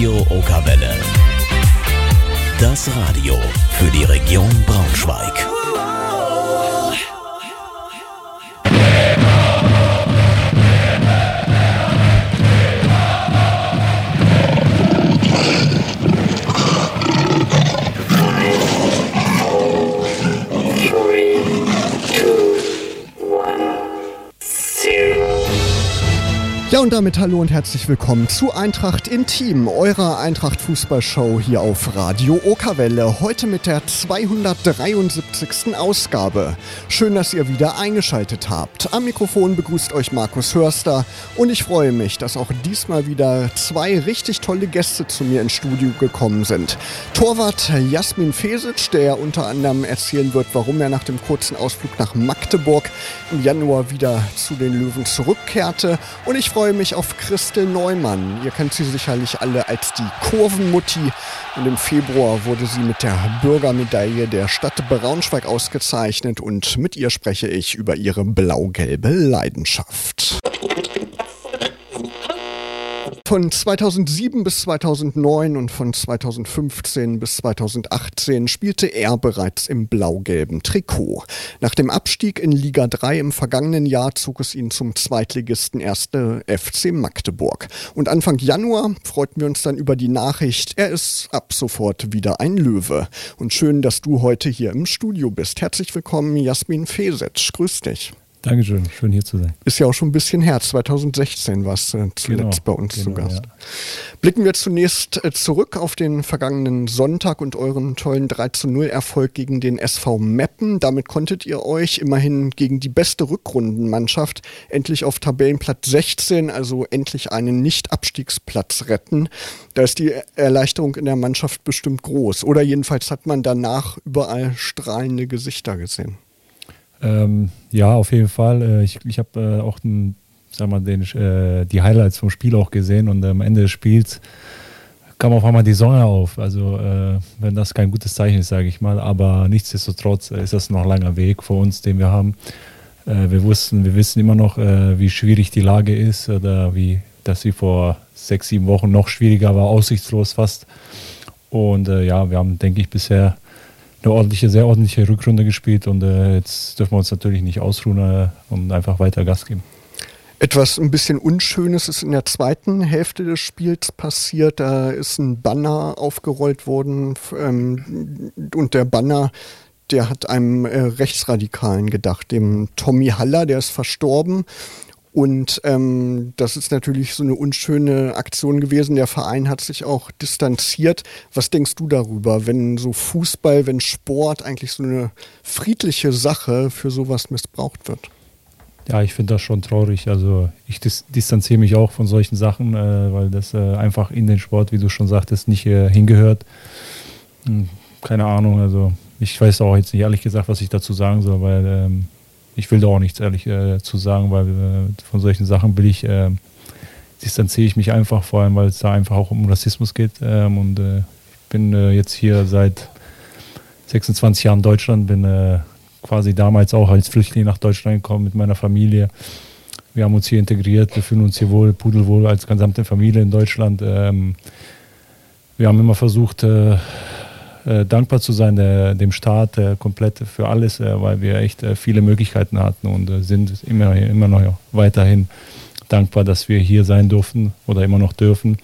Radio Okawelle. Das Radio für die Region Braunschweig. Und damit hallo und herzlich willkommen zu Eintracht Intim, eurer Eintracht-Fußballshow hier auf Radio Okerwelle. Heute mit der 273. Ausgabe. Schön, dass ihr wieder eingeschaltet habt. Am Mikrofon begrüßt euch Markus Hörster und ich freue mich, dass auch diesmal wieder zwei richtig tolle Gäste zu mir ins Studio gekommen sind. Torwart Jasmin Fesic, der unter anderem erzählen wird, warum er nach dem kurzen Ausflug nach Magdeburg im Januar wieder zu den Löwen zurückkehrte. Und ich freue freue mich auf Christel Neumann. Ihr kennt sie sicherlich alle als die Kurvenmutti. Und im Februar wurde sie mit der Bürgermedaille der Stadt Braunschweig ausgezeichnet. Und mit ihr spreche ich über ihre blau-gelbe Leidenschaft. Von 2007 bis 2009 und von 2015 bis 2018 spielte er bereits im blau-gelben Trikot. Nach dem Abstieg in Liga 3 im vergangenen Jahr zog es ihn zum Zweitligisten 1. FC Magdeburg. Und Anfang Januar freuten wir uns dann über die Nachricht, er ist ab sofort wieder ein Löwe. Und schön, dass du heute hier im Studio bist. Herzlich willkommen, Jasmin Fesetsch. Grüß dich. Dankeschön, schön hier zu sein. Ist ja auch schon ein bisschen her. 2016 warst du zuletzt genau, bei uns genau, zu Gast. Ja. Blicken wir zunächst äh, zurück auf den vergangenen Sonntag und euren tollen 3 zu 0 Erfolg gegen den SV Meppen. Damit konntet ihr euch immerhin gegen die beste Rückrundenmannschaft endlich auf Tabellenplatz 16, also endlich einen Nicht-Abstiegsplatz retten. Da ist die Erleichterung in der Mannschaft bestimmt groß. Oder jedenfalls hat man danach überall strahlende Gesichter gesehen. Ähm, ja, auf jeden Fall. Äh, ich ich habe äh, auch den, sag mal, den, äh, die Highlights vom Spiel auch gesehen und am Ende des Spiels kam auf einmal die Sonne auf. Also äh, wenn das kein gutes Zeichen ist, sage ich mal. Aber nichtsdestotrotz ist das noch ein langer Weg vor uns, den wir haben. Äh, wir wussten, wir wissen immer noch, äh, wie schwierig die Lage ist oder wie, dass sie vor sechs, sieben Wochen noch schwieriger war, aussichtslos fast. Und ja, wir haben, denke ich, bisher eine ordentliche, sehr ordentliche Rückrunde gespielt und äh, jetzt dürfen wir uns natürlich nicht ausruhen äh, und einfach weiter Gas geben. Etwas ein bisschen Unschönes ist in der zweiten Hälfte des Spiels passiert. Da ist ein Banner aufgerollt worden ähm, und der Banner, der hat einem äh, Rechtsradikalen gedacht, dem Tommy Haller, der ist verstorben und ähm, das ist natürlich so eine unschöne Aktion gewesen. Der Verein hat sich auch distanziert. Was denkst du darüber, wenn so Fußball, wenn Sport eigentlich so eine friedliche Sache für sowas missbraucht wird? Ja, ich finde das schon traurig. Also ich dis distanziere mich auch von solchen Sachen, äh, weil das äh, einfach in den Sport, wie du schon sagtest, nicht äh, hingehört. Hm, keine Ahnung, also ich weiß auch jetzt nicht ehrlich gesagt, was ich dazu sagen soll, weil ähm, ich will da auch nichts ehrlich äh, zu sagen, weil äh, von solchen Sachen will ich, äh, distanziere ich mich einfach, vor allem weil es da einfach auch um Rassismus geht. Ähm, und äh, ich bin äh, jetzt hier seit 26 Jahren in Deutschland, bin äh, quasi damals auch als Flüchtling nach Deutschland gekommen mit meiner Familie. Wir haben uns hier integriert, wir fühlen uns hier wohl, pudelwohl als gesamte Familie in Deutschland. Ähm, wir haben immer versucht, äh, dankbar zu sein der, dem Staat äh, komplett für alles, äh, weil wir echt äh, viele Möglichkeiten hatten und äh, sind immer, immer noch weiterhin dankbar, dass wir hier sein durften oder immer noch dürfen.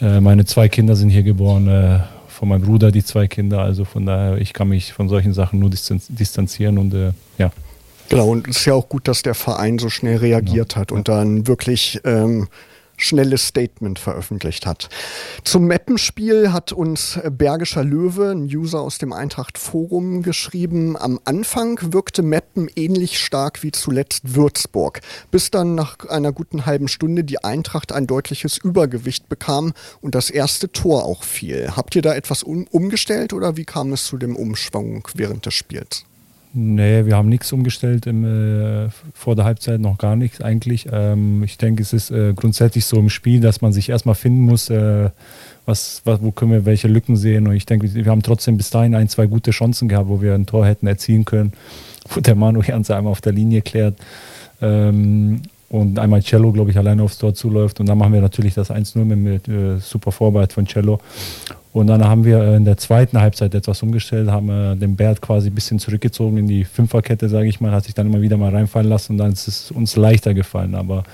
Meine zwei Kinder sind hier geboren, von meinem Bruder die zwei Kinder, also von daher, ich kann mich von solchen Sachen nur distanzieren und ja. Genau, und es ist ja auch gut, dass der Verein so schnell reagiert genau. hat und dann wirklich ähm, schnelles Statement veröffentlicht hat. Zum Mappenspiel hat uns Bergischer Löwe, ein User aus dem Eintracht Forum, geschrieben. Am Anfang wirkte Meppen ähnlich stark wie zuletzt Würzburg, bis dann nach einer guten halben Stunde die Eintracht ein deutliches Übergewicht bekam und das erste Tor auch fiel. Habt ihr da etwas um umgestellt oder wie kam es zu dem Umschwung während des Spiels? Nee, wir haben nichts umgestellt im, äh, vor der Halbzeit, noch gar nichts eigentlich. Ähm, ich denke, es ist äh, grundsätzlich so im Spiel, dass man sich erstmal finden muss, äh, was, was, wo können wir welche Lücken sehen. Und ich denke, wir haben trotzdem bis dahin ein, zwei gute Chancen gehabt, wo wir ein Tor hätten erzielen können, wo der Manu Janse einmal auf der Linie klärt. Ähm, und einmal Cello, glaube ich, alleine aufs Tor zuläuft. Und dann machen wir natürlich das 1-0 mit, mit äh, super Vorarbeit von Cello. Und dann haben wir in der zweiten Halbzeit etwas umgestellt, haben äh, den Bert quasi ein bisschen zurückgezogen in die Fünferkette, sage ich mal, hat sich dann immer wieder mal reinfallen lassen und dann ist es uns leichter gefallen. Aber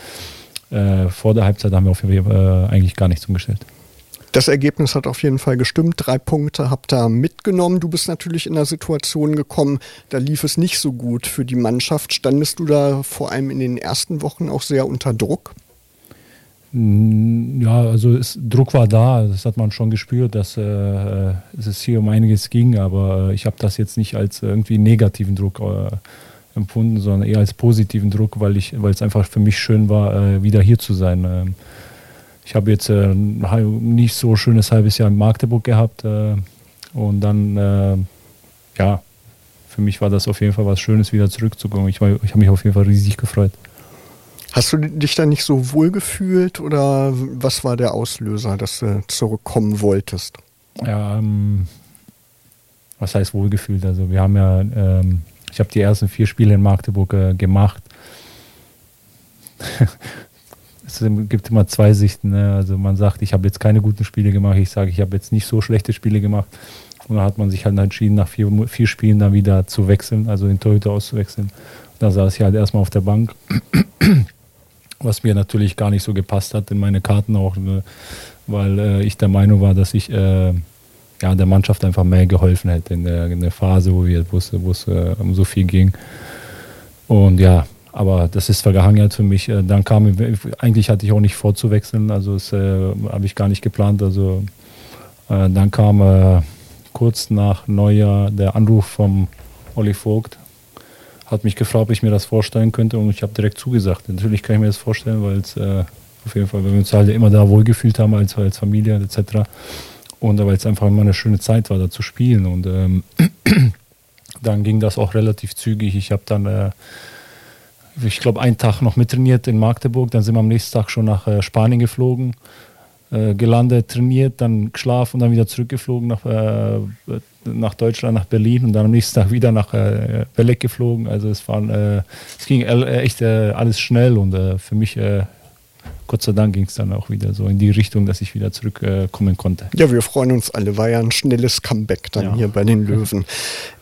äh, vor der Halbzeit haben wir auf jeden Fall äh, eigentlich gar nichts umgestellt. Das Ergebnis hat auf jeden Fall gestimmt. Drei Punkte habt ihr mitgenommen. Du bist natürlich in einer Situation gekommen, da lief es nicht so gut für die Mannschaft. Standest du da vor allem in den ersten Wochen auch sehr unter Druck? Ja, also es, Druck war da, das hat man schon gespürt, dass äh, es hier um einiges ging, aber äh, ich habe das jetzt nicht als irgendwie negativen Druck äh, empfunden, sondern eher als positiven Druck, weil ich, weil es einfach für mich schön war, äh, wieder hier zu sein. Ähm, ich habe jetzt äh, nicht so schönes halbes Jahr in Magdeburg gehabt äh, und dann, äh, ja, für mich war das auf jeden Fall was Schönes, wieder zurückzukommen. Ich, ich habe mich auf jeden Fall riesig gefreut. Hast du dich da nicht so wohl gefühlt oder was war der Auslöser, dass du zurückkommen wolltest? Ja, ähm, was heißt wohlgefühlt? Also wir haben ja, ähm, ich habe die ersten vier Spiele in Magdeburg äh, gemacht. es gibt immer zwei Sichten. Ne? Also man sagt, ich habe jetzt keine guten Spiele gemacht. Ich sage, ich habe jetzt nicht so schlechte Spiele gemacht. Und dann hat man sich halt entschieden, nach vier, vier Spielen dann wieder zu wechseln, also den Torhüter auszuwechseln. Da saß ich halt erstmal auf der Bank, was mir natürlich gar nicht so gepasst hat in meine Karten auch, ne? weil äh, ich der Meinung war, dass ich äh, ja, der Mannschaft einfach mehr geholfen hätte in der, in der Phase, wo es äh, um so viel ging. Und ja, aber das ist Vergangenheit für mich. Äh, dann kam, eigentlich hatte ich auch nicht vorzuwechseln, also das äh, habe ich gar nicht geplant. Also äh, dann kam kurz nach Neujahr der Anruf vom Olli Vogt, hat mich gefragt, ob ich mir das vorstellen könnte und ich habe direkt zugesagt. Natürlich kann ich mir das vorstellen, weil es äh, auf jeden Fall, weil wir uns halt immer da wohlgefühlt haben als, als Familie etc. Und weil es einfach immer eine schöne Zeit war, da zu spielen. Und ähm, dann ging das auch relativ zügig. Ich habe dann äh, ich glaube, einen Tag noch mittrainiert in Magdeburg. Dann sind wir am nächsten Tag schon nach äh, Spanien geflogen, äh, gelandet, trainiert, dann geschlafen und dann wieder zurückgeflogen nach, äh, nach Deutschland, nach Berlin und dann am nächsten Tag wieder nach äh, Belek geflogen. Also es, waren, äh, es ging äh, echt alles schnell und für mich Gott sei Dank ging es dann auch wieder so in die Richtung, dass ich wieder zurückkommen konnte. Ja, wir freuen uns alle. War ja ein schnelles Comeback dann ja. hier bei den Löwen.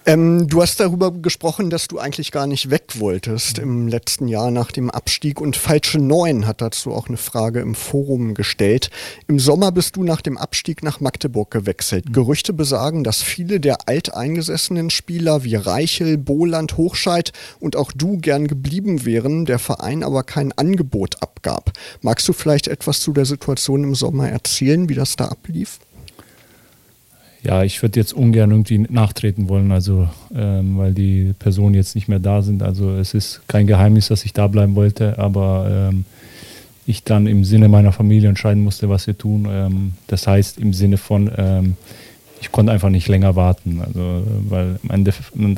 Ähm, du hast darüber gesprochen, dass du eigentlich gar nicht weg wolltest im letzten Jahr nach dem Abstieg und Falsche Neun hat dazu auch eine Frage im Forum gestellt. Im Sommer bist du nach dem Abstieg nach Magdeburg gewechselt. Mhm. Gerüchte besagen, dass viele der alteingesessenen Spieler wie Reichel, Boland, Hochscheid und auch du gern geblieben wären, der Verein aber kein Angebot abgab. Magst du vielleicht etwas zu der Situation im Sommer erzählen, wie das da ablief? Ja, ich würde jetzt ungern irgendwie nachtreten wollen, also ähm, weil die Personen jetzt nicht mehr da sind. Also es ist kein Geheimnis, dass ich da bleiben wollte, aber ähm, ich dann im Sinne meiner Familie entscheiden musste, was wir tun. Ähm, das heißt im Sinne von, ähm, ich konnte einfach nicht länger warten, also weil am Ende,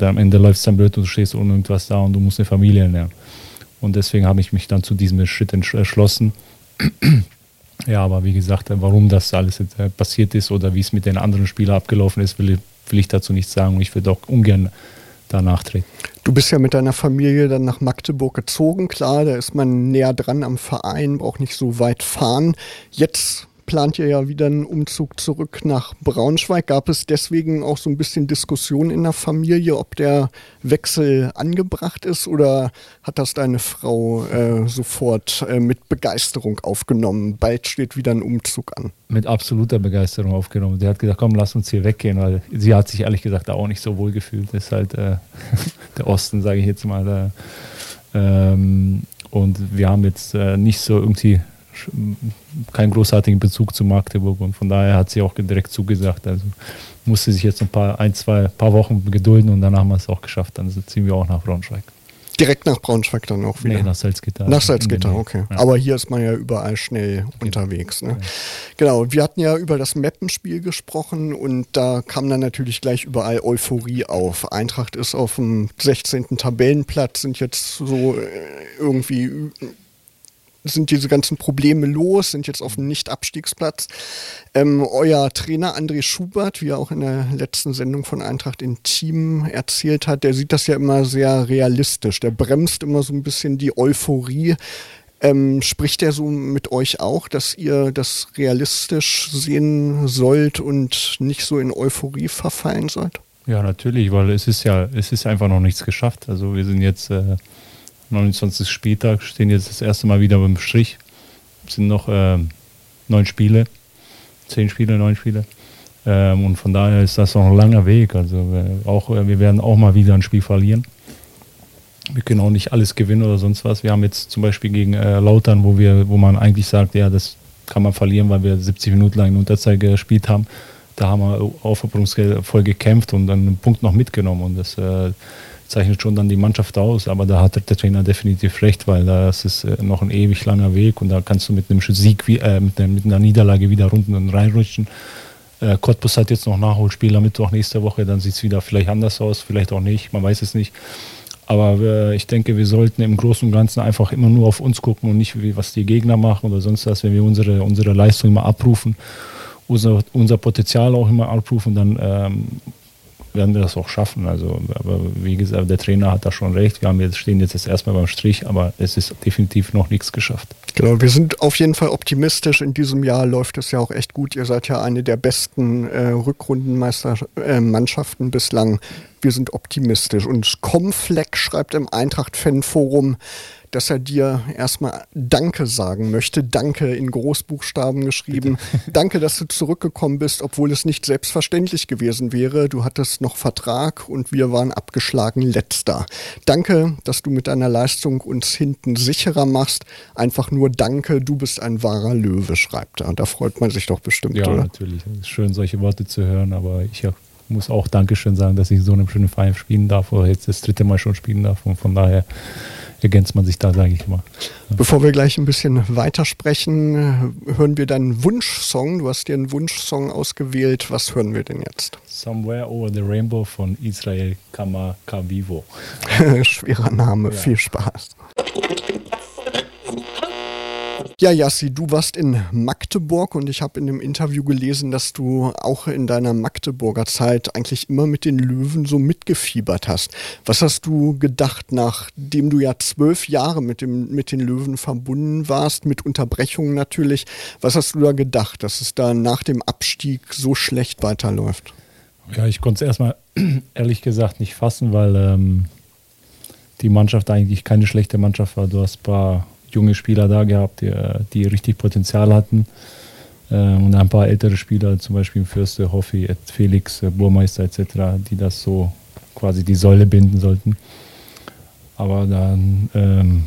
am Ende läuft es dann blöd und du stehst ohne irgendwas da und du musst eine Familie ernähren. Und deswegen habe ich mich dann zu diesem Schritt entschlossen. Ja, aber wie gesagt, warum das alles äh, passiert ist oder wie es mit den anderen Spielern abgelaufen ist, will, will ich dazu nicht sagen. Ich würde auch ungern danach treten. Du bist ja mit deiner Familie dann nach Magdeburg gezogen. Klar, da ist man näher dran am Verein, braucht nicht so weit fahren. Jetzt plant ihr ja wieder einen Umzug zurück nach Braunschweig. Gab es deswegen auch so ein bisschen Diskussion in der Familie, ob der Wechsel angebracht ist oder hat das deine Frau äh, sofort äh, mit Begeisterung aufgenommen? Bald steht wieder ein Umzug an. Mit absoluter Begeisterung aufgenommen. Sie hat gesagt, komm, lass uns hier weggehen, weil sie hat sich ehrlich gesagt auch nicht so wohl gefühlt. Das ist halt äh, der Osten, sage ich jetzt mal. Da. Ähm, und wir haben jetzt äh, nicht so irgendwie keinen großartigen Bezug zu Magdeburg und von daher hat sie auch direkt zugesagt. Also musste sich jetzt ein paar, ein, zwei, paar Wochen gedulden und danach haben wir es auch geschafft. Dann ziehen wir auch nach Braunschweig. Direkt nach Braunschweig dann auch wieder? Nee, nach Salzgitter. Nach Salzgitter, okay. Ja. Aber hier ist man ja überall schnell okay. unterwegs. Ne? Ja. Genau, wir hatten ja über das Mappenspiel gesprochen und da kam dann natürlich gleich überall Euphorie auf. Eintracht ist auf dem 16. Tabellenplatz, sind jetzt so äh, irgendwie sind diese ganzen Probleme los, sind jetzt auf dem Nicht-Abstiegsplatz. Ähm, euer Trainer André Schubert, wie er auch in der letzten Sendung von Eintracht in Team erzählt hat, der sieht das ja immer sehr realistisch. Der bremst immer so ein bisschen die Euphorie. Ähm, spricht er so mit euch auch, dass ihr das realistisch sehen sollt und nicht so in Euphorie verfallen sollt? Ja, natürlich, weil es ist ja, es ist einfach noch nichts geschafft. Also wir sind jetzt äh, 29. Spieltag, stehen jetzt das erste Mal wieder beim Strich. Es sind noch äh, neun Spiele, zehn Spiele, neun Spiele. Ähm, und von daher ist das noch ein langer Weg. Also wir, auch, äh, wir werden auch mal wieder ein Spiel verlieren. Wir können auch nicht alles gewinnen oder sonst was. Wir haben jetzt zum Beispiel gegen äh, Lautern, wo wir, wo man eigentlich sagt, ja, das kann man verlieren, weil wir 70 Minuten lang in Unterzahl gespielt haben. Da haben wir aufopferungsvoll gekämpft und dann einen Punkt noch mitgenommen. Und das äh, zeichnet schon dann die Mannschaft aus. Aber da hat der Trainer definitiv recht, weil das ist äh, noch ein ewig langer Weg und da kannst du mit einem Sieg, äh, mit, einer, mit einer Niederlage wieder runter und reinrutschen. Äh, Cottbus hat jetzt noch Nachholspiel am Mittwoch nächste Woche, dann sieht es wieder vielleicht anders aus, vielleicht auch nicht, man weiß es nicht. Aber äh, ich denke, wir sollten im Großen und Ganzen einfach immer nur auf uns gucken und nicht, wie, was die Gegner machen oder sonst was. Wenn wir unsere, unsere Leistung immer abrufen, unser, unser Potenzial auch immer abrufen, dann ähm, werden wir das auch schaffen. Also, aber wie gesagt, der Trainer hat da schon recht. Wir haben jetzt, stehen jetzt erstmal beim Strich, aber es ist definitiv noch nichts geschafft. Genau, wir sind auf jeden Fall optimistisch. In diesem Jahr läuft es ja auch echt gut. Ihr seid ja eine der besten äh, Rückrundenmannschaften äh, bislang. Wir sind optimistisch. Und Comfleck schreibt im Eintracht-Fan-Forum, dass er dir erstmal Danke sagen möchte. Danke in Großbuchstaben geschrieben. Bitte. Danke, dass du zurückgekommen bist, obwohl es nicht selbstverständlich gewesen wäre. Du hattest noch Vertrag und wir waren abgeschlagen letzter. Danke, dass du mit deiner Leistung uns hinten sicherer machst. Einfach nur Danke, du bist ein wahrer Löwe, schreibt er. Da freut man sich doch bestimmt, ja, oder? Ja, natürlich. Es ist schön, solche Worte zu hören, aber ich muss auch Dankeschön sagen, dass ich so eine schöne Verein spielen darf oder jetzt das dritte Mal schon spielen darf. Und von daher ergänzt man sich da, sage ich immer. Bevor wir gleich ein bisschen weitersprechen, hören wir deinen Wunschsong. Du hast dir einen Wunschsong ausgewählt. Was hören wir denn jetzt? Somewhere Over the Rainbow von Israel Kamakavivo. Schwerer Name, ja. viel Spaß. Ja, Jassi, du warst in Magdeburg und ich habe in dem Interview gelesen, dass du auch in deiner Magdeburger Zeit eigentlich immer mit den Löwen so mitgefiebert hast. Was hast du gedacht, nachdem du ja zwölf Jahre mit, dem, mit den Löwen verbunden warst, mit Unterbrechungen natürlich? Was hast du da gedacht, dass es da nach dem Abstieg so schlecht weiterläuft? Ja, ich konnte es erstmal ehrlich gesagt nicht fassen, weil ähm, die Mannschaft eigentlich keine schlechte Mannschaft war. Du hast ein paar junge Spieler da gehabt, die, die richtig Potenzial hatten. Ähm, und ein paar ältere Spieler, zum Beispiel Fürste, Hoffi, Felix, äh, Burmeister etc., die das so quasi die Säule binden sollten. Aber dann ähm,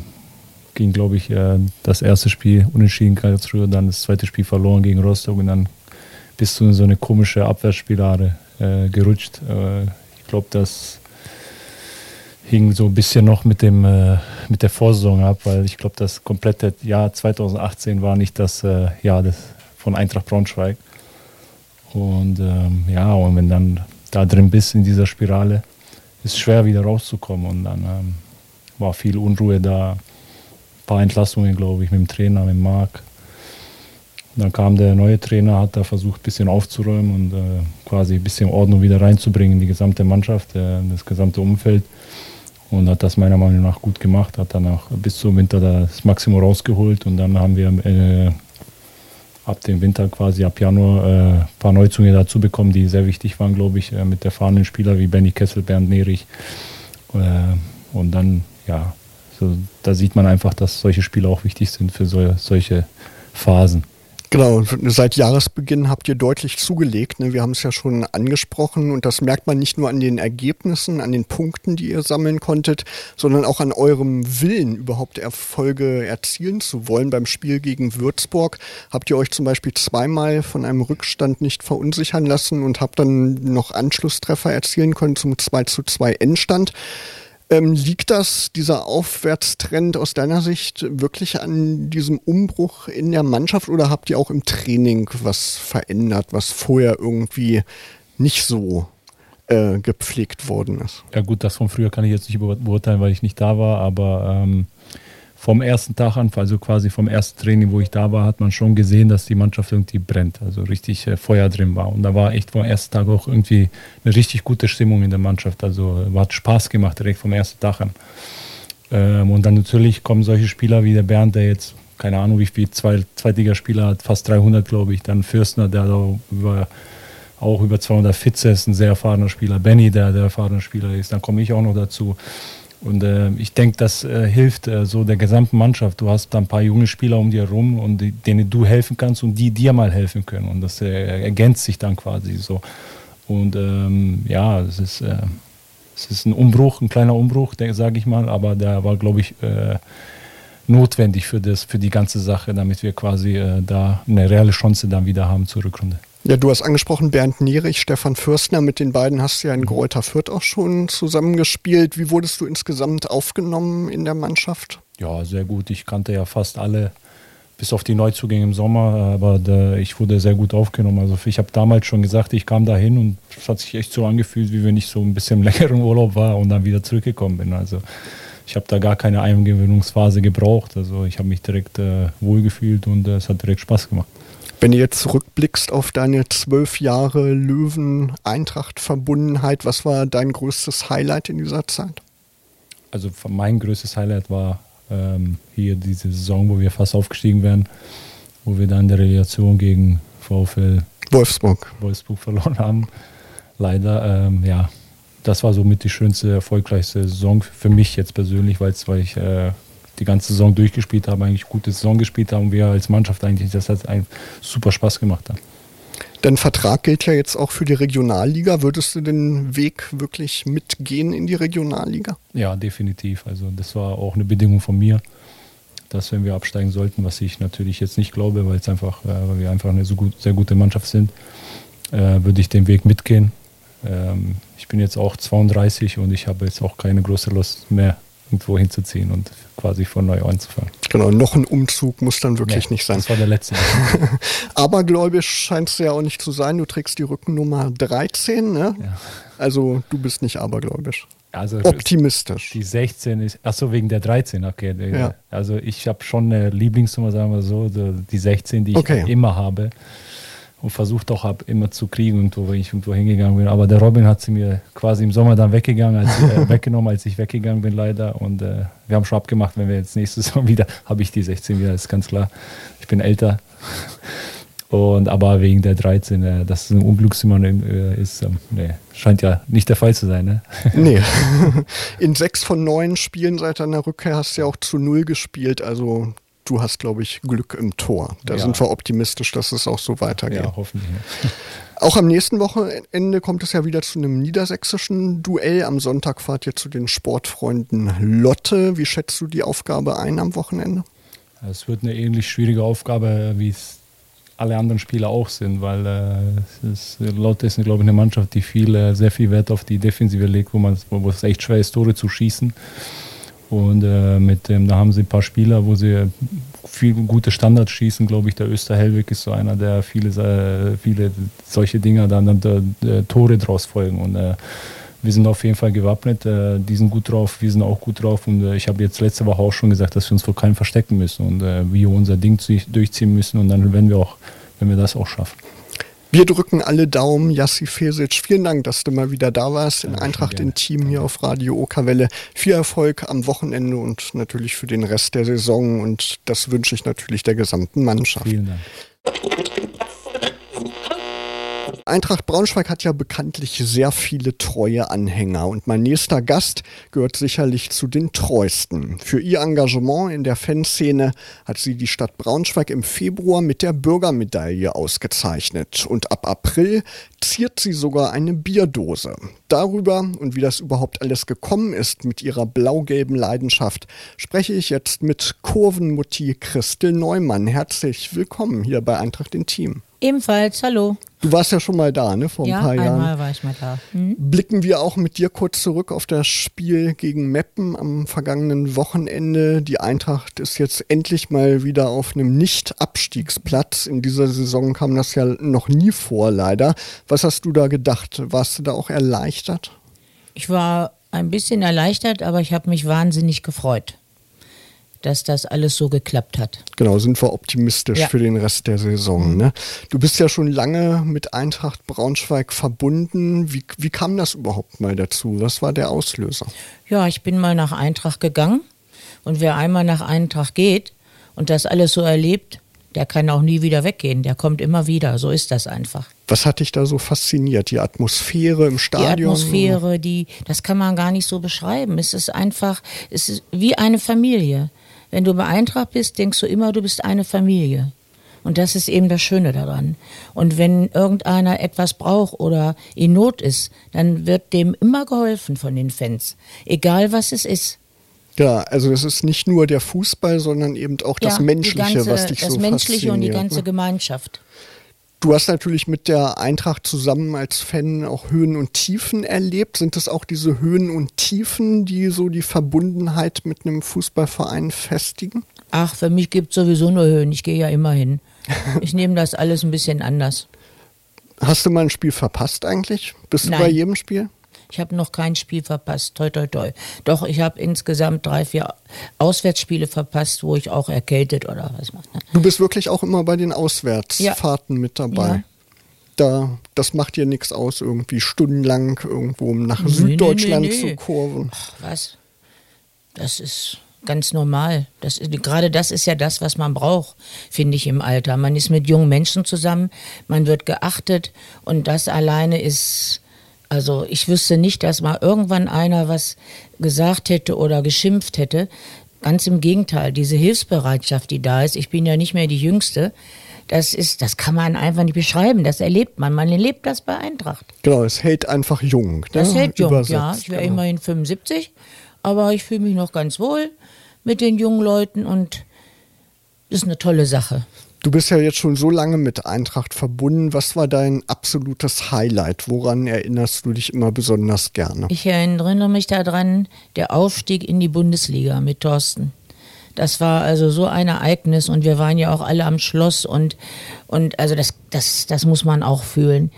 ging, glaube ich, äh, das erste Spiel unentschieden Karlsruhe, dann das zweite Spiel verloren gegen Rostock und dann bist du in so eine komische Abwehrspirale äh, gerutscht. Äh, ich glaube, dass hing so ein bisschen noch mit, dem, äh, mit der Vorsaison ab, weil ich glaube, das komplette Jahr 2018 war nicht das äh, Jahr des, von Eintracht Braunschweig. Und ähm, ja, und wenn dann da drin bist in dieser Spirale, ist es schwer wieder rauszukommen. Und dann ähm, war viel Unruhe da, ein paar Entlassungen, glaube ich, mit dem Trainer, mit Marc. Dann kam der neue Trainer, hat da versucht, ein bisschen aufzuräumen und äh, quasi ein bisschen Ordnung wieder reinzubringen in die gesamte Mannschaft, äh, das gesamte Umfeld und hat das meiner Meinung nach gut gemacht, hat dann auch bis zum Winter das Maximum rausgeholt und dann haben wir äh, ab dem Winter quasi ab Januar äh, ein paar Neuzungen dazu bekommen, die sehr wichtig waren, glaube ich, äh, mit erfahrenen Spielern wie Benny Kessel, Bernd Nerich äh, und dann, ja, so, da sieht man einfach, dass solche Spiele auch wichtig sind für so, solche Phasen. Genau, seit Jahresbeginn habt ihr deutlich zugelegt. Ne? Wir haben es ja schon angesprochen und das merkt man nicht nur an den Ergebnissen, an den Punkten, die ihr sammeln konntet, sondern auch an eurem Willen, überhaupt Erfolge erzielen zu wollen. Beim Spiel gegen Würzburg habt ihr euch zum Beispiel zweimal von einem Rückstand nicht verunsichern lassen und habt dann noch Anschlusstreffer erzielen können zum 2 zu 2 Endstand. Ähm, liegt das, dieser Aufwärtstrend aus deiner Sicht wirklich an diesem Umbruch in der Mannschaft oder habt ihr auch im Training was verändert, was vorher irgendwie nicht so äh, gepflegt worden ist? Ja gut, das von früher kann ich jetzt nicht beurteilen, weil ich nicht da war, aber ähm, vom ersten Tag an, also quasi vom ersten Training, wo ich da war, hat man schon gesehen, dass die Mannschaft irgendwie brennt, also richtig äh, Feuer drin war. Und da war echt vom ersten Tag auch irgendwie eine richtig gute Stimmung in der Mannschaft. Also hat Spaß gemacht direkt vom ersten Tag an. Ähm, und dann natürlich kommen solche Spieler wie der Bernd, der jetzt, keine Ahnung, wie viel zwei, Zweitligaspieler hat, fast 300, glaube ich. Dann Fürstner, der auch über, auch über 200 Fitze ist, ein sehr erfahrener Spieler. Benny, der der erfahrene Spieler ist. Dann komme ich auch noch dazu. Und äh, ich denke, das äh, hilft äh, so der gesamten Mannschaft. Du hast da ein paar junge Spieler um dir herum und die, denen du helfen kannst und die dir mal helfen können. Und das äh, ergänzt sich dann quasi so. Und ähm, ja, es ist, äh, es ist ein Umbruch, ein kleiner Umbruch, sage ich mal, aber der war, glaube ich, äh, notwendig für, das, für die ganze Sache, damit wir quasi da eine reale Chance dann wieder haben zur Rückrunde. Ja, du hast angesprochen Bernd Nierich, Stefan Fürstner, mit den beiden hast du ja in Greuther Fürth auch schon zusammengespielt. Wie wurdest du insgesamt aufgenommen in der Mannschaft? Ja, sehr gut. Ich kannte ja fast alle, bis auf die Neuzugänge im Sommer, aber ich wurde sehr gut aufgenommen. Also ich habe damals schon gesagt, ich kam da hin und es hat sich echt so angefühlt, wie wenn ich so ein bisschen länger im Urlaub war und dann wieder zurückgekommen bin. Also ich habe da gar keine Eingewöhnungsphase gebraucht. Also ich habe mich direkt äh, wohlgefühlt und äh, es hat direkt Spaß gemacht. Wenn du jetzt zurückblickst auf deine zwölf Jahre Löwen-Eintracht-Verbundenheit, was war dein größtes Highlight in dieser Zeit? Also mein größtes Highlight war ähm, hier diese Saison, wo wir fast aufgestiegen wären, wo wir dann in der Relegation gegen VfL Wolfsburg, Wolfsburg verloren haben. Leider, ähm, ja, das war somit die schönste, erfolgreichste Saison für mich jetzt persönlich, weil ich äh, die ganze Saison durchgespielt haben, eigentlich gute Saison gespielt haben und wir als Mannschaft eigentlich, das hat einen super Spaß gemacht haben. Dein Vertrag gilt ja jetzt auch für die Regionalliga. Würdest du den Weg wirklich mitgehen in die Regionalliga? Ja, definitiv. Also das war auch eine Bedingung von mir, dass wenn wir absteigen sollten, was ich natürlich jetzt nicht glaube, weil es einfach, äh, weil wir einfach eine so gut, sehr gute Mannschaft sind, äh, würde ich den Weg mitgehen. Ähm, ich bin jetzt auch 32 und ich habe jetzt auch keine große Lust mehr irgendwo hinzuziehen und quasi von neu anzufangen. Genau, noch ein Umzug muss dann wirklich nee, nicht sein. Das war der letzte. Abergläubisch scheinst du ja auch nicht zu sein. Du trägst die Rückennummer 13, ne? Ja. Also du bist nicht abergläubisch. Also Optimistisch. Die 16 ist, achso, wegen der 13, okay. Ja. Also ich habe schon eine Lieblingsnummer, sagen wir so, die 16, die ich okay. immer habe und versucht auch hab, immer zu kriegen, irgendwo, wenn ich irgendwo hingegangen bin. Aber der Robin hat sie mir quasi im Sommer dann weggegangen, als, äh, weggenommen, als ich weggegangen bin, leider. Und äh, wir haben schon abgemacht, wenn wir jetzt nächste Saison wieder, habe ich die 16 wieder, ist ganz klar. Ich bin älter. Und aber wegen der 13, äh, dass es ein Unglücksnummer äh, ist, ähm, nee, scheint ja nicht der Fall zu sein, ne? Nee. In sechs von neun Spielen seit deiner Rückkehr hast du ja auch zu null gespielt. Also du hast, glaube ich, Glück im Tor. Da ja. sind wir optimistisch, dass es auch so weitergeht. Ja, hoffentlich. Auch am nächsten Wochenende kommt es ja wieder zu einem niedersächsischen Duell. Am Sonntag fahrt ihr zu den Sportfreunden Lotte. Wie schätzt du die Aufgabe ein am Wochenende? Es wird eine ähnlich schwierige Aufgabe, wie es alle anderen Spieler auch sind, weil äh, ist, Lotte ist, glaube ich, eine Mannschaft, die viel, äh, sehr viel Wert auf die Defensive legt, wo, man, wo es echt schwer ist, Tore zu schießen. Und äh, mit dem, da haben sie ein paar Spieler, wo sie viel gute Standards schießen, glaube ich. Der Öster Hellwig ist so einer, der viele, äh, viele solche Dinger dann, dann äh, Tore draus folgen. Und äh, wir sind auf jeden Fall gewappnet. Äh, die sind gut drauf, wir sind auch gut drauf. Und äh, ich habe jetzt letzte Woche auch schon gesagt, dass wir uns vor keinem verstecken müssen und wir unser Ding durchziehen müssen. Und dann werden wir auch, wenn wir das auch schaffen. Wir drücken alle Daumen. Jassi Fesic, vielen Dank, dass du mal wieder da warst in Eintracht in Team hier auf Radio Okerwelle. Viel Erfolg am Wochenende und natürlich für den Rest der Saison und das wünsche ich natürlich der gesamten Mannschaft. Vielen Dank. Eintracht Braunschweig hat ja bekanntlich sehr viele treue Anhänger und mein nächster Gast gehört sicherlich zu den treuesten. Für ihr Engagement in der Fanszene hat sie die Stadt Braunschweig im Februar mit der Bürgermedaille ausgezeichnet und ab April ziert sie sogar eine Bierdose. Darüber und wie das überhaupt alles gekommen ist mit ihrer blau-gelben Leidenschaft, spreche ich jetzt mit Kurvenmutti Christel Neumann. Herzlich willkommen hier bei Eintracht Intim. Ebenfalls, hallo. Du warst ja schon mal da, ne, vor ein ja, paar Jahren. Ja, einmal war ich mal da. Mhm. Blicken wir auch mit dir kurz zurück auf das Spiel gegen Meppen am vergangenen Wochenende. Die Eintracht ist jetzt endlich mal wieder auf einem Nicht-Abstiegsplatz. In dieser Saison kam das ja noch nie vor, leider. Was hast du da gedacht? Warst du da auch erleichtert? Ich war ein bisschen erleichtert, aber ich habe mich wahnsinnig gefreut dass das alles so geklappt hat. Genau, sind wir optimistisch ja. für den Rest der Saison. Ne? Du bist ja schon lange mit Eintracht Braunschweig verbunden. Wie, wie kam das überhaupt mal dazu? Was war der Auslöser? Ja, ich bin mal nach Eintracht gegangen Und wer einmal nach Eintracht geht und das alles so erlebt, der kann auch nie wieder weggehen. Der kommt immer wieder. So ist das einfach. Was hat dich da so fasziniert? Die Atmosphäre im Stadion? Die Atmosphäre, die, das kann man gar nicht so beschreiben. Es ist einfach, es ist wie eine Familie. Wenn du bei Eintracht bist, denkst du immer, du bist eine Familie. Und das ist eben das Schöne daran. Und wenn irgendeiner etwas braucht oder in Not ist, dann wird dem immer geholfen von den Fans. Egal was es ist. Ja, also es ist nicht nur der Fußball, sondern eben auch das Ja, Menschliche, ganze, was dich das so Menschliche und die fasziniert, ganze ne? Gemeinschaft. Du hast natürlich mit der Eintracht zusammen als Fan auch Höhen und Tiefen erlebt. Sind es auch diese Höhen und Tiefen, die so die Verbundenheit mit einem Fußballverein festigen? Ach, für mich gibt es sowieso nur Höhen. Ich gehe ja immer hin. Ich nehme das alles ein bisschen anders. Hast du mal ein Spiel verpasst eigentlich? Bist du Nein. bei jedem Spiel? Ich habe noch kein Spiel verpasst. Toi, toi, toi. Doch, ich habe insgesamt drei, vier Auswärtsspiele verpasst, wo ich auch erkältet oder was mache. Ne? Du bist wirklich auch immer bei den Auswärtsfahrten mit dabei. Ja. Da, das macht dir nichts aus, irgendwie stundenlang irgendwo nach Nee, Süddeutschland nee, nee. zu kurven. Ach, was? Das ist ganz normal. Das gerade das ist ja das, was man braucht, finde ich im Alter. Man ist mit jungen Menschen zusammen, man wird geachtet und das alleine ist, also ich wüsste nicht, dass mal irgendwann einer was gesagt hätte oder geschimpft hätte. Ganz im Gegenteil, diese Hilfsbereitschaft, die da ist, ich bin ja nicht mehr die Jüngste, das ist, das kann man einfach nicht beschreiben. Das erlebt man. Man erlebt das bei Eintracht. Genau, es hält einfach jung. Das ne? hält jung, Übersetzt, ja. Ich wäre genau. immerhin 75, aber ich fühle mich noch ganz wohl mit den jungen Leuten und das ist eine tolle Sache. Du bist ja jetzt schon so lange mit Eintracht verbunden. Was war dein absolutes Highlight? Woran erinnerst du dich immer besonders gerne? Ich erinnere mich daran, der Aufstieg in die Bundesliga mit Thorsten. Das war also so ein Ereignis und wir waren ja auch alle am Schloss und, und also das, das, das muss man auch fühlen.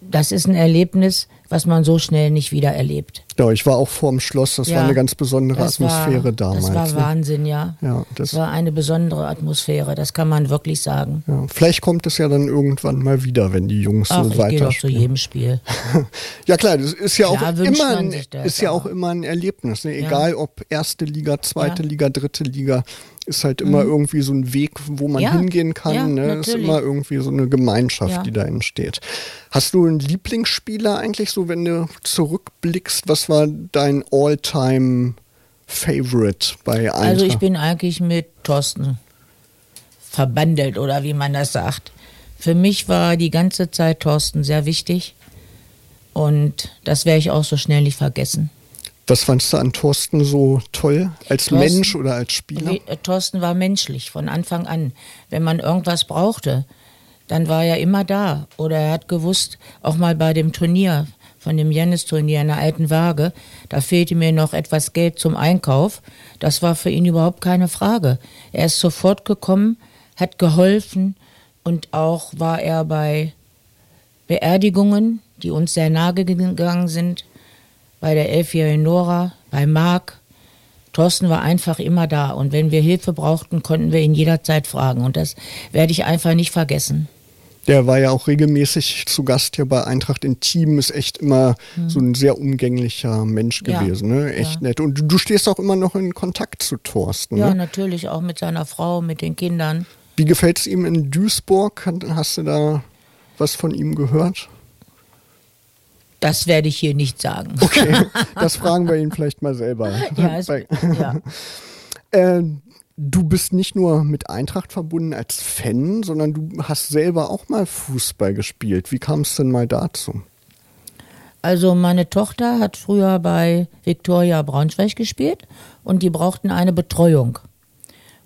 Das ist ein Erlebnis, was man so schnell nicht wieder erlebt. Ja, ich war auch vorm Schloss. Das Ja, war eine ganz besondere Atmosphäre war, damals. Das war ne? Wahnsinn, ja. Ja, das- das war eine besondere Atmosphäre, das kann man wirklich sagen. Ja, vielleicht kommt es ja dann irgendwann mal wieder, wenn die Jungs Ach, so ich weiter. doch zu jedem Spiel. Ja klar, das ist ja Klar auch immer ein, das, ist ja auch immer ein Erlebnis. Ne? Egal ob erste Liga, zweite. Liga, dritte Liga, ist halt immer irgendwie so ein Weg, wo man Ja, hingehen kann. ja, ne? Ist immer irgendwie so eine Gemeinschaft, Ja. die da entsteht. Hast du einen Lieblingsspieler eigentlich, so wenn du zurückblickst? Was war dein All-Time Favorite bei Eintracht? Also ich bin eigentlich mit Thorsten verbandelt oder wie man das sagt. Für mich war die ganze Zeit Thorsten sehr wichtig und das werde ich auch so schnell nicht vergessen. Was fandst du an Thorsten so toll? Als Thorsten- Mensch oder als Spieler? Äh, Thorsten war menschlich von Anfang an. Wenn man irgendwas brauchte, dann war er immer da. Oder er hat gewusst, auch mal bei dem Turnier, von dem Jannis-Turnier in der alten Waage, da fehlte mir noch etwas Geld zum Einkauf. Das war für ihn überhaupt keine Frage. Er ist sofort gekommen, hat geholfen und auch war er bei Beerdigungen, die uns sehr nahe gegangen sind, bei der elfjährigen Nora, bei Marc, Thorsten war einfach immer da und wenn wir Hilfe brauchten, konnten wir ihn jederzeit fragen und das werde ich einfach nicht vergessen. Der war ja auch regelmäßig zu Gast hier bei Eintracht in Team, ist echt immer so ein sehr umgänglicher Mensch Hm. Ja, gewesen, ne? Echt ja. nett. Und du, du stehst auch immer noch in Kontakt zu Thorsten, Ja, ne? natürlich auch mit seiner Frau, mit den Kindern. Wie gefällt es ihm in Duisburg? Hast du da was von ihm gehört? Das werde ich hier nicht sagen. Okay, das fragen wir ihn vielleicht mal selber. Ja, es, ja. Äh, du bist nicht nur mit Eintracht verbunden als Fan, sondern du hast selber auch mal Fußball gespielt. Wie kam es denn mal dazu? Also meine Tochter hat früher bei Viktoria Braunschweig gespielt und die brauchten eine Betreuung.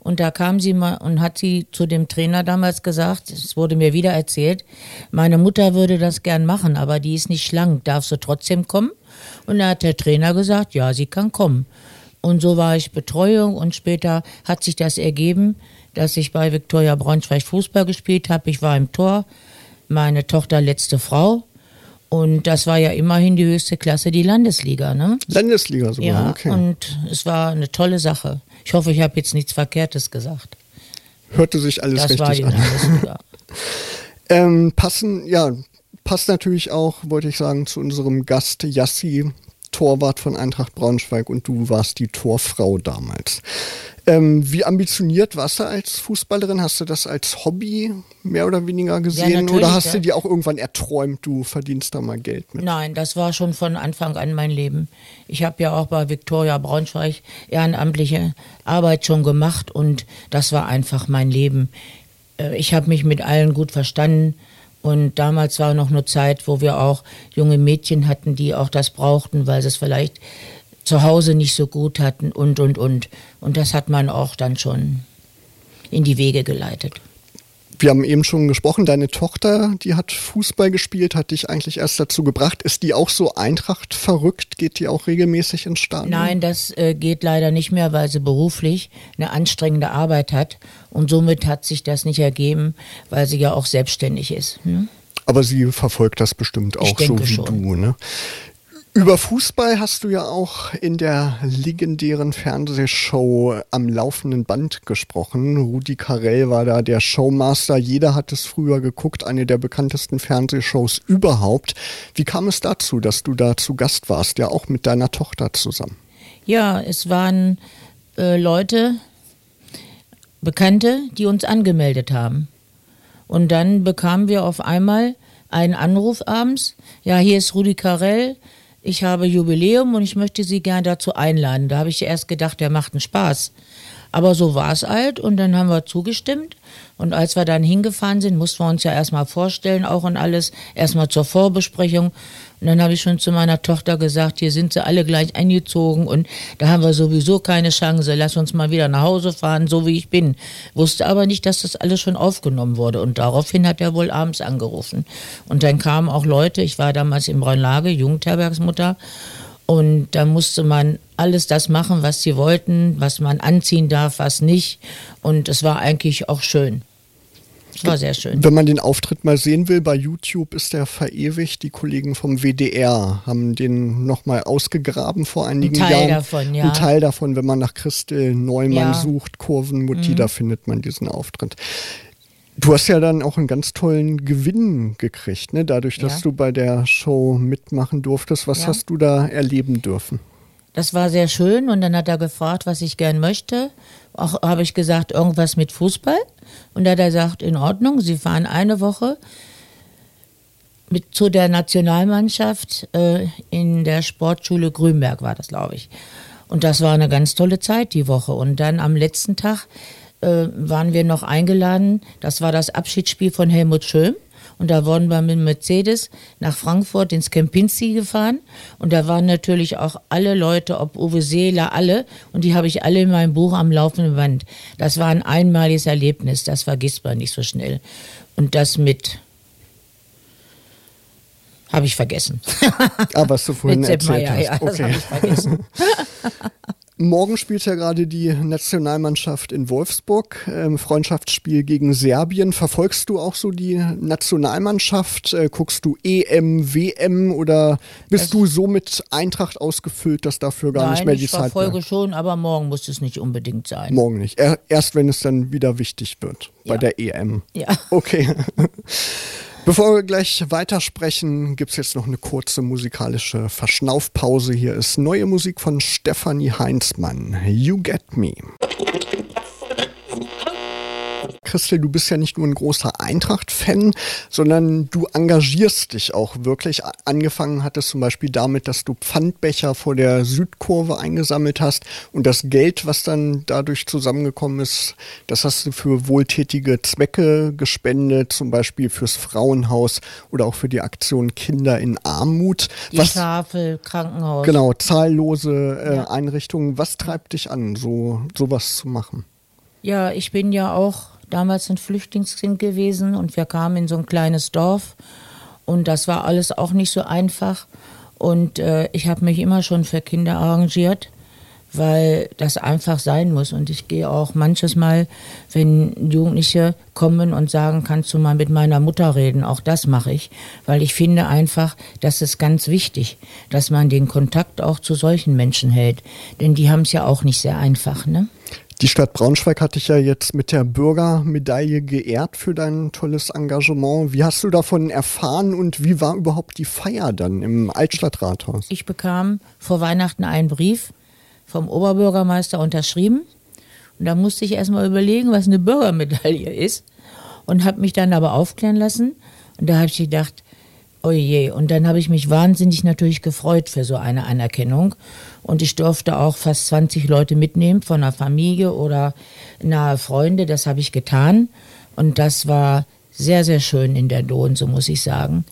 Und da kam sie mal und hat sie zu dem Trainer damals gesagt, es wurde mir wieder erzählt, meine Mutter würde das gern machen, aber die ist nicht schlank, darf sie trotzdem kommen? Und da hat der Trainer gesagt, ja, sie kann kommen. Und so war ich Betreuung und später hat sich das ergeben, dass ich bei Viktoria Braunschweig Fußball gespielt habe. Ich war im Tor, meine Tochter letzte Frau. Und das war ja immerhin die höchste Klasse, die Landesliga, ne? Landesliga sogar, Ja, okay. und es war eine tolle Sache. Ich hoffe, ich habe jetzt nichts Verkehrtes gesagt. Hörte sich alles Das war die richtig an. Landesliga. Ähm, passen, ja, passt natürlich auch, wollte ich sagen, zu unserem Gast Yassi Torwart von Eintracht Braunschweig und du warst die Torfrau damals. Ähm, wie ambitioniert warst du als Fußballerin? Hast du das als Hobby mehr oder weniger gesehen? Ja, oder hast du dir auch irgendwann erträumt, du verdienst da mal Geld mit? Nein, das war schon von Anfang an mein Leben. Ich habe ja auch bei Viktoria Braunschweig ehrenamtliche Arbeit schon gemacht und das war einfach mein Leben. Äh, ich habe mich mit allen gut verstanden. Und damals war noch eine Zeit, wo wir auch junge Mädchen hatten, die auch das brauchten, weil sie es vielleicht zu Hause nicht so gut hatten und, und, und. Und das hat man auch dann schon in die Wege geleitet. Wir haben eben schon gesprochen, deine Tochter, die hat Fußball gespielt, hat dich eigentlich erst dazu gebracht. Ist die auch so Eintracht verrückt? Geht die auch regelmäßig ins Stadion? Nein, das äh, geht leider nicht mehr, weil sie beruflich eine anstrengende Arbeit hat. Und somit hat sich das nicht ergeben, weil sie ja auch selbstständig ist. Hm? Aber sie verfolgt das bestimmt auch so wie schon. du. Ne? Über Fußball hast du ja auch in der legendären Fernsehshow am laufenden Band gesprochen. Rudi Carell war da der Showmaster. Jeder hat es früher geguckt, eine der bekanntesten Fernsehshows überhaupt. Wie kam es dazu, dass du da zu Gast warst, ja auch mit deiner Tochter zusammen? Ja, es waren äh, Leute, Bekannte, die uns angemeldet haben. Und dann bekamen wir auf einmal einen Anruf abends. Ja, hier ist Rudi Carell ich habe Jubiläum und ich möchte Sie gern dazu einladen. Da habe ich erst gedacht, der macht einen Spaß. Aber so war es halt und dann haben wir zugestimmt. Und als wir dann hingefahren sind, mussten wir uns ja erstmal vorstellen, auch und alles, erstmal zur Vorbesprechung. Und dann habe ich schon zu meiner Tochter gesagt, hier sind sie alle gleich eingezogen und da haben wir sowieso keine Chance. Lass uns mal wieder nach Hause fahren, so wie ich bin. Wusste aber nicht, dass das alles schon aufgenommen wurde. Und daraufhin hat er wohl abends angerufen. Und dann kamen auch Leute, ich war damals in Braunlage, Jugendherbergsmutter. Und da musste man alles das machen, was sie wollten, was man anziehen darf, was nicht. Und es war eigentlich auch schön. Es war sehr schön. Wenn man den Auftritt mal sehen will, bei YouTube ist der verewigt. Die Kollegen vom WDR haben den nochmal ausgegraben vor einigen Jahren. Ein Teil Jahren. davon, ja. Ein Teil davon, wenn man nach Christel Neumann ja. sucht, Kurvenmutti, mhm. da findet man diesen Auftritt. Du hast ja dann auch einen ganz tollen Gewinn gekriegt, ne? dadurch, dass ja. du bei der Show mitmachen durftest. Was ja. hast du da erleben dürfen? Das war sehr schön und dann hat er gefragt, was ich gern möchte. Auch habe ich gesagt, irgendwas mit Fußball. Und da hat er gesagt, in Ordnung, Sie fahren eine Woche mit zu der Nationalmannschaft äh, in der Sportschule Grünberg war das, glaube ich. Und das war eine ganz tolle Zeit die Woche. Und dann am letzten Tag äh, waren wir noch eingeladen. Das war das Abschiedsspiel von Helmut Schön. Und da wurden wir mit Mercedes nach Frankfurt ins Kempinski gefahren. Und da waren natürlich auch alle Leute, ob Uwe Seeler, alle. Und die habe ich alle in meinem Buch am laufenden Band. Das war ein einmaliges Erlebnis. Das vergisst man nicht so schnell. Und das mit habe ich vergessen. Ah, was du vorhin erzählt hast. Ja, okay. das habe ich vergessen. Morgen spielt ja gerade die Nationalmannschaft in Wolfsburg, ähm, Freundschaftsspiel gegen Serbien. Verfolgst du auch so die Nationalmannschaft? Äh, guckst du EM, WM oder bist es du so mit Eintracht ausgefüllt, dass dafür gar nein, nicht mehr die Zeit ist? Ich verfolge schon, aber morgen muss es nicht unbedingt sein. Morgen nicht. Erst wenn es dann wieder wichtig wird ja. bei der EM. Ja. Okay. Bevor wir gleich weitersprechen, gibt es jetzt noch eine kurze musikalische Verschnaufpause. Hier ist neue Musik von Stefanie Heinzmann. You Get Me. Christel, du bist ja nicht nur ein großer Eintracht-Fan, sondern du engagierst dich auch wirklich. Angefangen hat es zum Beispiel damit, dass du Pfandbecher vor der Südkurve eingesammelt hast und das Geld, was dann dadurch zusammengekommen ist, das hast du für wohltätige Zwecke gespendet, zum Beispiel fürs Frauenhaus oder auch für die Aktion Kinder in Armut. Die was, Tafel, Krankenhaus. Genau, zahllose äh, ja. Einrichtungen. Was treibt dich an, so sowas zu machen? Ja, ich bin ja auch damals ein Flüchtlingskind gewesen und wir kamen in so ein kleines Dorf und das war alles auch nicht so einfach. Und äh, ich habe mich immer schon für Kinder arrangiert, weil das einfach sein muss. Und ich gehe auch manches Mal, wenn Jugendliche kommen und sagen, kannst du mal mit meiner Mutter reden, auch das mache ich, weil ich finde einfach, das ist ganz wichtig, dass man den Kontakt auch zu solchen Menschen hält. Denn die haben es ja auch nicht sehr einfach. Ne? Die Stadt Braunschweig hat dich ja jetzt mit der Bürgermedaille geehrt für dein tolles Engagement. Wie hast du davon erfahren und wie war überhaupt die Feier dann im Altstadtrathaus? Ich bekam vor Weihnachten einen Brief vom Oberbürgermeister unterschrieben. Und da musste ich erstmal überlegen, was eine Bürgermedaille ist. Und habe mich dann aber aufklären lassen. Und da habe ich gedacht, oh je. Und dann habe ich mich wahnsinnig natürlich gefreut für so eine Anerkennung. Und ich durfte auch fast 20 Leute mitnehmen von einer Familie oder nahe Freunde. Das habe ich getan. Und das war sehr, sehr schön in der Don, so muss ich sagen.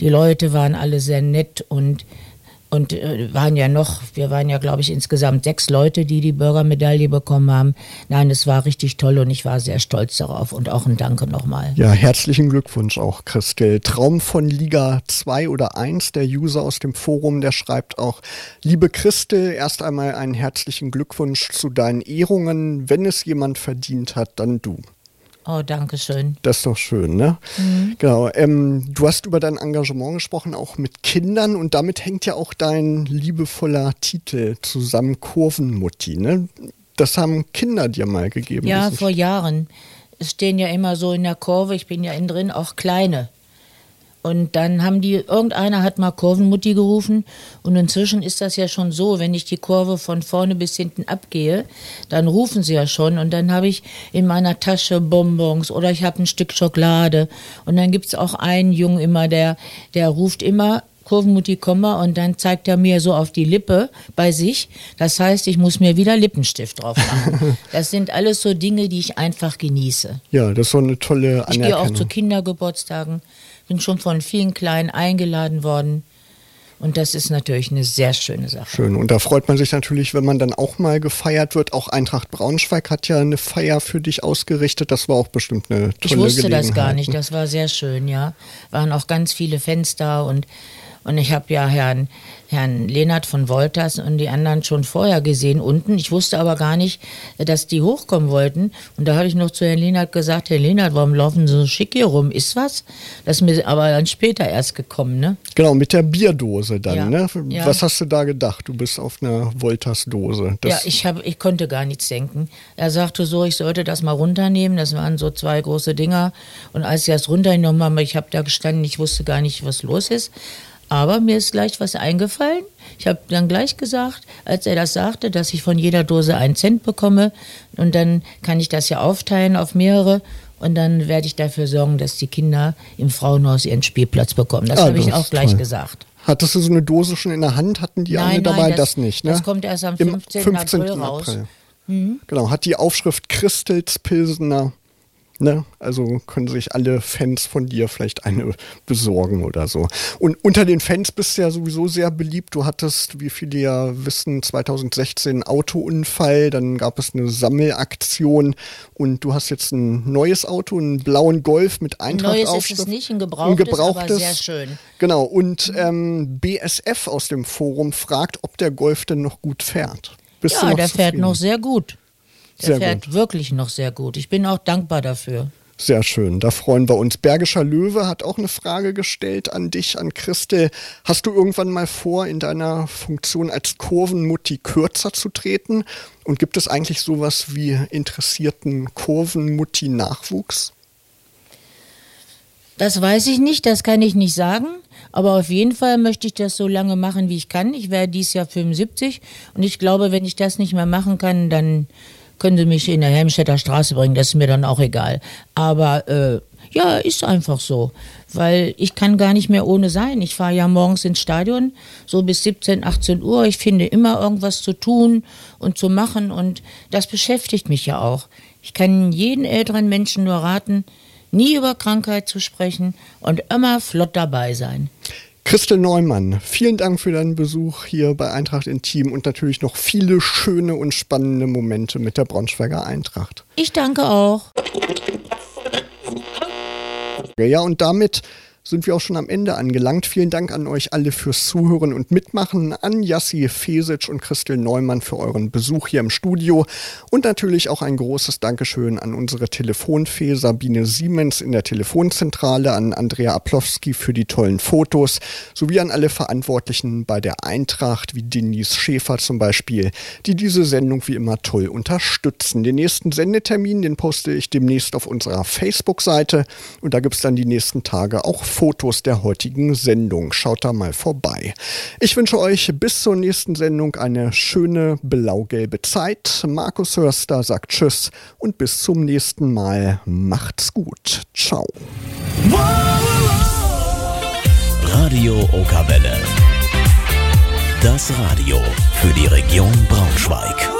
Die Leute waren alle sehr nett und und äh, waren ja noch, wir waren ja, glaube ich, insgesamt sechs Leute, die die Bürgermedaille bekommen haben. Nein, es war richtig toll und ich war sehr stolz darauf und auch ein Danke nochmal. Ja, herzlichen Glückwunsch auch, Christel. Traum von Liga 2 oder 1, der User aus dem Forum, der schreibt auch, liebe Christel, erst einmal einen herzlichen Glückwunsch zu deinen Ehrungen. Wenn es jemand verdient hat, dann du. Oh, danke schön. Das ist doch schön, ne? Mhm. Genau. Ähm, du hast über dein Engagement gesprochen, auch mit Kindern und damit hängt ja auch dein liebevoller Titel zusammen, Kurvenmutti, ne? Das haben Kinder dir mal gegeben. Ja, vor Jahren. Es stehen ja immer so in der Kurve, ich bin ja innen drin, auch kleine. Und dann haben die, irgendeiner hat mal Kurvenmutti gerufen und inzwischen ist das ja schon so, wenn ich die Kurve von vorne bis hinten abgehe, dann rufen sie ja schon und dann habe ich in meiner Tasche Bonbons oder ich habe ein Stück Schokolade und dann gibt es auch einen Jungen immer, der, der ruft immer Kurvenmutti Komma und dann zeigt er mir so auf die Lippe bei sich. Das heißt, ich muss mir wieder Lippenstift drauf machen. Das sind alles so Dinge, die ich einfach genieße. Ja, das ist so eine tolle Anerkennung. Ich gehe auch zu Kindergeburtstagen bin schon von vielen Kleinen eingeladen worden. Und das ist natürlich eine sehr schöne Sache. Schön. Und da freut man sich natürlich, wenn man dann auch mal gefeiert wird. Auch Eintracht Braunschweig hat ja eine Feier für dich ausgerichtet. Das war auch bestimmt eine tolle Ich wusste das gar nicht. Das war sehr schön, ja. Waren auch ganz viele Fans da und und ich habe ja Herrn, Herrn Lehnert von Wolters und die anderen schon vorher gesehen unten. Ich wusste aber gar nicht, dass die hochkommen wollten. Und da habe ich noch zu Herrn Lehnert gesagt, Herr Lehnert, warum laufen Sie so schick hier rum? Ist was? Das ist mir aber dann später erst gekommen, ne? Genau, mit der Bierdose dann, ja. ne? Ja. Was hast du da gedacht? Du bist auf einer Wolters-Dose. Ja, ich, hab, ich konnte gar nichts denken. Er sagte so, ich sollte das mal runternehmen. Das waren so zwei große Dinger. Und als ich das runtergenommen habe, ich habe da gestanden, ich wusste gar nicht, was los ist. Aber mir ist gleich was eingefallen. Ich habe dann gleich gesagt, als er das sagte, dass ich von jeder Dose einen Cent bekomme. Und dann kann ich das ja aufteilen auf mehrere. Und dann werde ich dafür sorgen, dass die Kinder im Frauenhaus ihren Spielplatz bekommen. Das ah, habe ich auch gleich toll. gesagt. Hattest du so eine Dose schon in der Hand? Hatten die nein, alle dabei? Nein, das, das, nicht, ne? Das kommt erst am 15. 15. April raus. April. Mhm. Genau, hat die Aufschrift Christels Pilsener Ne? Also können sich alle Fans von dir vielleicht eine besorgen oder so. Und unter den Fans bist du ja sowieso sehr beliebt. Du hattest, wie viele ja wissen, 2016 einen Autounfall, dann gab es eine Sammelaktion und du hast jetzt ein neues Auto, einen blauen Golf mit Eintracht Neues ist es nicht, ein gebrauchtes, ein gebrauchtes, aber sehr schön. Genau, und ähm, BSF aus dem Forum fragt, ob der Golf denn noch gut fährt. Bist ja, der zufrieden? fährt noch sehr gut. Der sehr fährt gut. wirklich noch sehr gut. Ich bin auch dankbar dafür. Sehr schön, da freuen wir uns. Bergischer Löwe hat auch eine Frage gestellt an dich, an Christel. Hast du irgendwann mal vor, in deiner Funktion als Kurvenmutti kürzer zu treten? Und gibt es eigentlich sowas wie interessierten Kurvenmutti-Nachwuchs? Das weiß ich nicht, das kann ich nicht sagen. Aber auf jeden Fall möchte ich das so lange machen, wie ich kann. Ich werde dieses Jahr 75 und ich glaube, wenn ich das nicht mehr machen kann, dann können Sie mich in der Helmstedter Straße bringen, das ist mir dann auch egal. Aber äh, ja, ist einfach so, weil ich kann gar nicht mehr ohne sein. Ich fahre ja morgens ins Stadion, so bis 17, 18 Uhr. Ich finde immer irgendwas zu tun und zu machen und das beschäftigt mich ja auch. Ich kann jeden älteren Menschen nur raten, nie über Krankheit zu sprechen und immer flott dabei sein. Christel Neumann, vielen Dank für deinen Besuch hier bei Eintracht Intim und natürlich noch viele schöne und spannende Momente mit der Braunschweiger Eintracht. Ich danke auch. Ja, und damit sind wir auch schon am Ende angelangt. Vielen Dank an euch alle fürs Zuhören und Mitmachen, an Jassi Fesic und Christel Neumann für euren Besuch hier im Studio und natürlich auch ein großes Dankeschön an unsere Telefonfee Sabine Siemens in der Telefonzentrale, an Andrea Aplowski für die tollen Fotos sowie an alle Verantwortlichen bei der Eintracht, wie Denise Schäfer zum Beispiel, die diese Sendung wie immer toll unterstützen. Den nächsten Sendetermin, den poste ich demnächst auf unserer Facebook-Seite und da gibt es dann die nächsten Tage auch Fotos der heutigen Sendung. Schaut da mal vorbei. Ich wünsche euch bis zur nächsten Sendung eine schöne blau-gelbe Zeit. Markus Hörster sagt Tschüss und bis zum nächsten Mal. Macht's gut. Ciao. Radio Okawelle. Das Radio für die Region Braunschweig.